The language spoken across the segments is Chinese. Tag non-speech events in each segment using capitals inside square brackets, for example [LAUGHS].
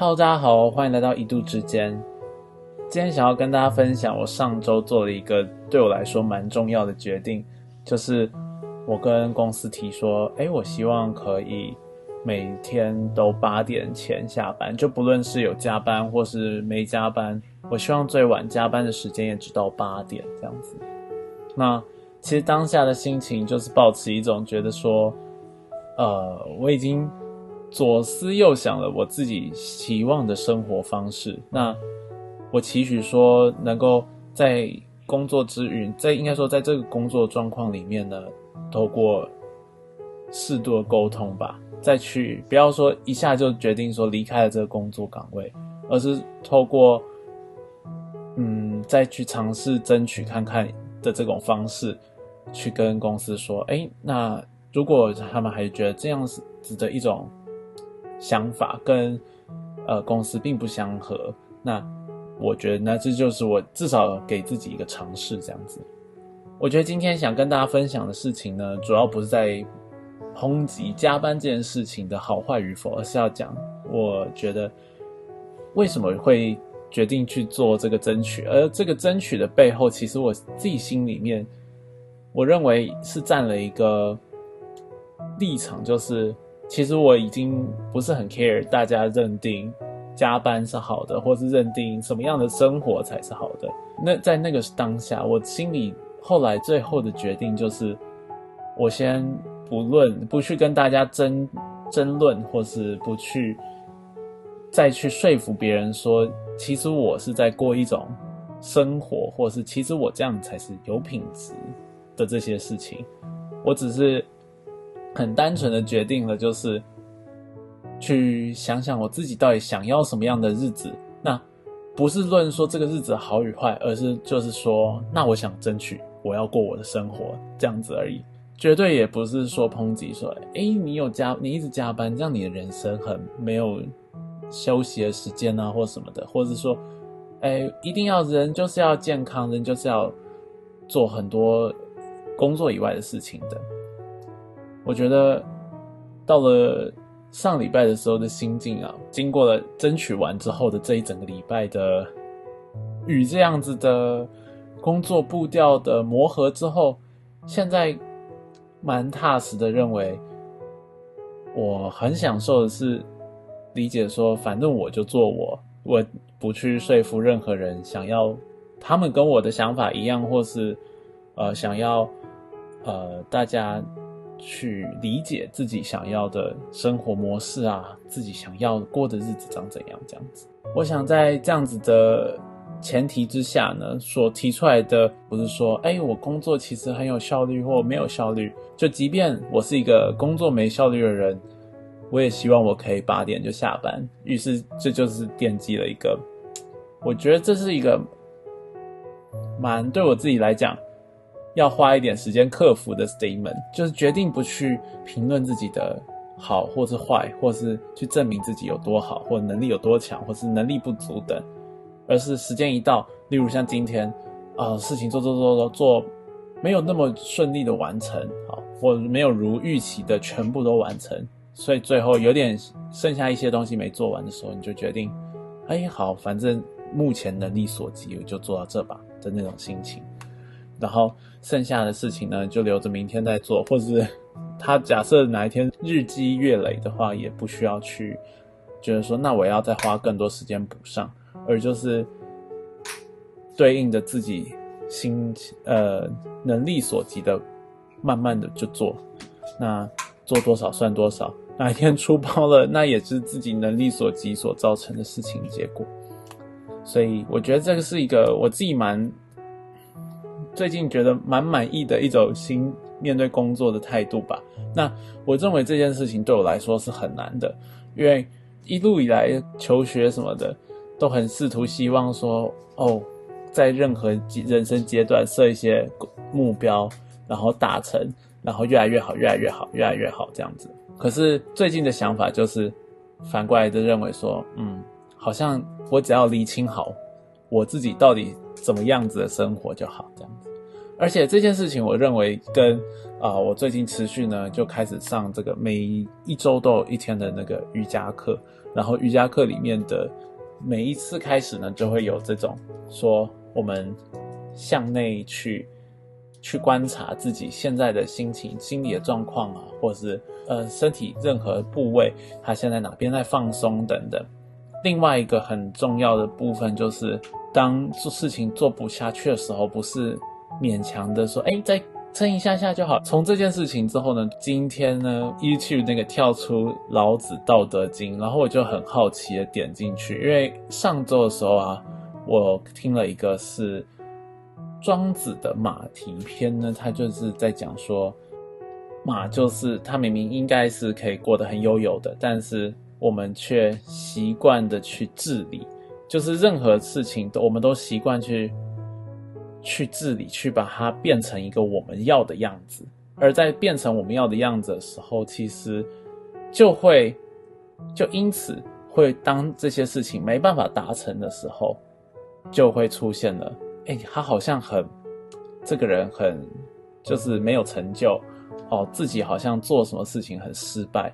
好大家好，欢迎来到一度之间。今天想要跟大家分享，我上周做了一个对我来说蛮重要的决定，就是我跟公司提说，哎，我希望可以每天都八点前下班，就不论是有加班或是没加班，我希望最晚加班的时间也只到八点这样子。那其实当下的心情就是保持一种觉得说，呃，我已经。左思右想了我自己期望的生活方式，那我期许说能够在工作之余，在应该说在这个工作状况里面呢，透过适度的沟通吧，再去不要说一下就决定说离开了这个工作岗位，而是透过嗯再去尝试争取看看的这种方式，去跟公司说，哎，那如果他们还觉得这样子的一种。想法跟呃公司并不相合，那我觉得那这就是我至少给自己一个尝试这样子。我觉得今天想跟大家分享的事情呢，主要不是在抨击加班这件事情的好坏与否，而是要讲我觉得为什么会决定去做这个争取，而这个争取的背后，其实我自己心里面，我认为是站了一个立场，就是。其实我已经不是很 care 大家认定加班是好的，或是认定什么样的生活才是好的。那在那个当下，我心里后来最后的决定就是，我先不论不去跟大家争争论，或是不去再去说服别人说，其实我是在过一种生活，或是其实我这样才是有品质的这些事情。我只是。很单纯的决定了，就是去想想我自己到底想要什么样的日子。那不是论说这个日子好与坏，而是就是说，那我想争取我要过我的生活这样子而已。绝对也不是说抨击说，哎，你有加，你一直加班，这样你的人生很没有休息的时间啊，或什么的，或者说，哎，一定要人就是要健康，人就是要做很多工作以外的事情的。我觉得到了上礼拜的时候的心境啊，经过了争取完之后的这一整个礼拜的与这样子的工作步调的磨合之后，现在蛮踏实的认为，我很享受的是理解说，反正我就做我，我不去说服任何人，想要他们跟我的想法一样，或是呃想要呃大家。去理解自己想要的生活模式啊，自己想要过的日子长怎样？这样子，我想在这样子的前提之下呢，所提出来的不是说，哎，我工作其实很有效率或没有效率。就即便我是一个工作没效率的人，我也希望我可以八点就下班。于是这就是奠基了一个，我觉得这是一个蛮对我自己来讲。要花一点时间克服的 statement，就是决定不去评论自己的好或是坏，或是去证明自己有多好，或能力有多强，或是能力不足等，而是时间一到，例如像今天，啊，事情做做做做做，没有那么顺利的完成，好，或没有如预期的全部都完成，所以最后有点剩下一些东西没做完的时候，你就决定，哎，好，反正目前能力所及，我就做到这吧的那种心情。然后剩下的事情呢，就留着明天再做，或者是 [LAUGHS] 他假设哪一天日积月累的话，也不需要去觉得说，那我要再花更多时间补上，而就是对应的自己心呃能力所及的，慢慢的就做，那做多少算多少，哪一天出包了，那也是自己能力所及所造成的事情结果，所以我觉得这个是一个我自己蛮。最近觉得蛮满意的一种新面对工作的态度吧。那我认为这件事情对我来说是很难的，因为一路以来求学什么的都很试图希望说，哦，在任何人生阶段设一些目标，然后达成，然后越来越好，越来越好，越来越好这样子。可是最近的想法就是反过来的认为说，嗯，好像我只要理清好我自己到底怎么样子的生活就好这样子。而且这件事情，我认为跟啊，我最近持续呢就开始上这个每一周都有一天的那个瑜伽课，然后瑜伽课里面的每一次开始呢，就会有这种说我们向内去去观察自己现在的心情、心理的状况啊，或者是呃身体任何部位，它现在哪边在放松等等。另外一个很重要的部分就是，当做事情做不下去的时候，不是勉强的说，哎，再。撑一下下就好。从这件事情之后呢，今天呢依据那个跳出老子《道德经》，然后我就很好奇的点进去，因为上周的时候啊，我听了一个是庄子的马蹄篇呢，他就是在讲说，马就是他明明应该是可以过得很悠游的，但是我们却习惯的去治理，就是任何事情都我们都习惯去。去治理，去把它变成一个我们要的样子，而在变成我们要的样子的时候，其实就会就因此会当这些事情没办法达成的时候，就会出现了，哎，他好像很这个人很就是没有成就哦，自己好像做什么事情很失败，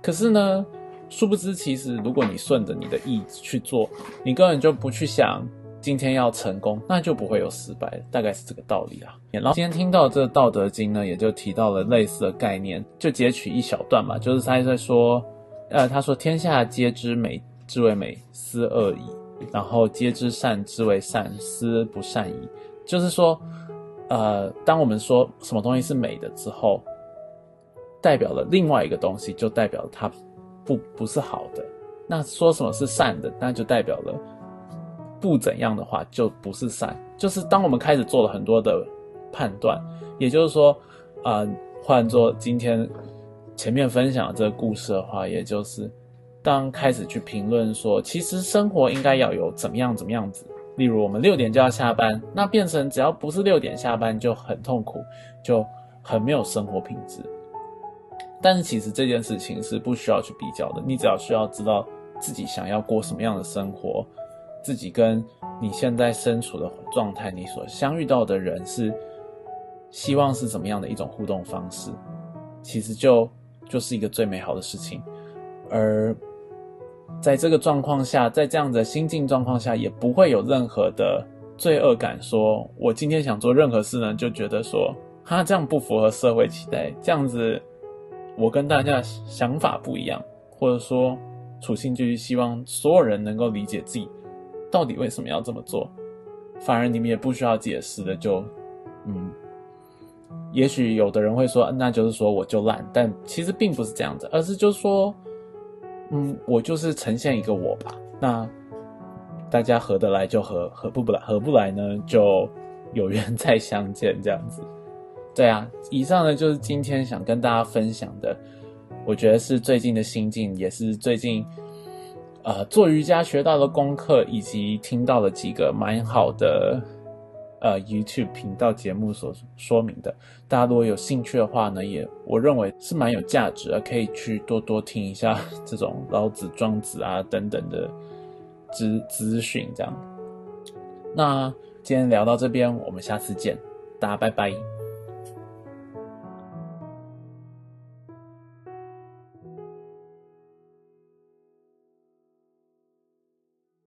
可是呢，殊不知其实如果你顺着你的意去做，你根本就不去想。今天要成功，那就不会有失败，大概是这个道理啊。然后今天听到这《道德经》呢，也就提到了类似的概念，就截取一小段嘛，就是他在说，呃，他说：“天下皆知美之为美，斯恶已；然后皆知善之为善，斯不善已。”就是说，呃，当我们说什么东西是美的之后，代表了另外一个东西，就代表它不不是好的。那说什么是善的，那就代表了。不怎样的话，就不是善。就是当我们开始做了很多的判断，也就是说，啊，换做今天前面分享的这个故事的话，也就是当开始去评论说，其实生活应该要有怎么样怎么样子。例如，我们六点就要下班，那变成只要不是六点下班就很痛苦，就很没有生活品质。但是其实这件事情是不需要去比较的，你只要需要知道自己想要过什么样的生活。自己跟你现在身处的状态，你所相遇到的人是希望是怎么样的一种互动方式，其实就就是一个最美好的事情。而在这个状况下，在这样的心境状况下，也不会有任何的罪恶感。说我今天想做任何事呢，就觉得说哈这样不符合社会期待，这样子我跟大家想法不一样，或者说处心就是希望所有人能够理解自己。到底为什么要这么做？反而你们也不需要解释的，就，嗯，也许有的人会说，那就是说我就烂，但其实并不是这样子，而是就是说，嗯，我就是呈现一个我吧。那大家合得来就合，合不不来，合不来呢就有缘再相见这样子。对啊，以上呢就是今天想跟大家分享的，我觉得是最近的心境，也是最近。呃，做瑜伽学到的功课，以及听到了几个蛮好的呃 YouTube 频道节目所说明的，大家如果有兴趣的话呢，也我认为是蛮有价值的，可以去多多听一下 [LAUGHS] 这种老子、庄子啊等等的资资讯。这样，那今天聊到这边，我们下次见，大家拜拜。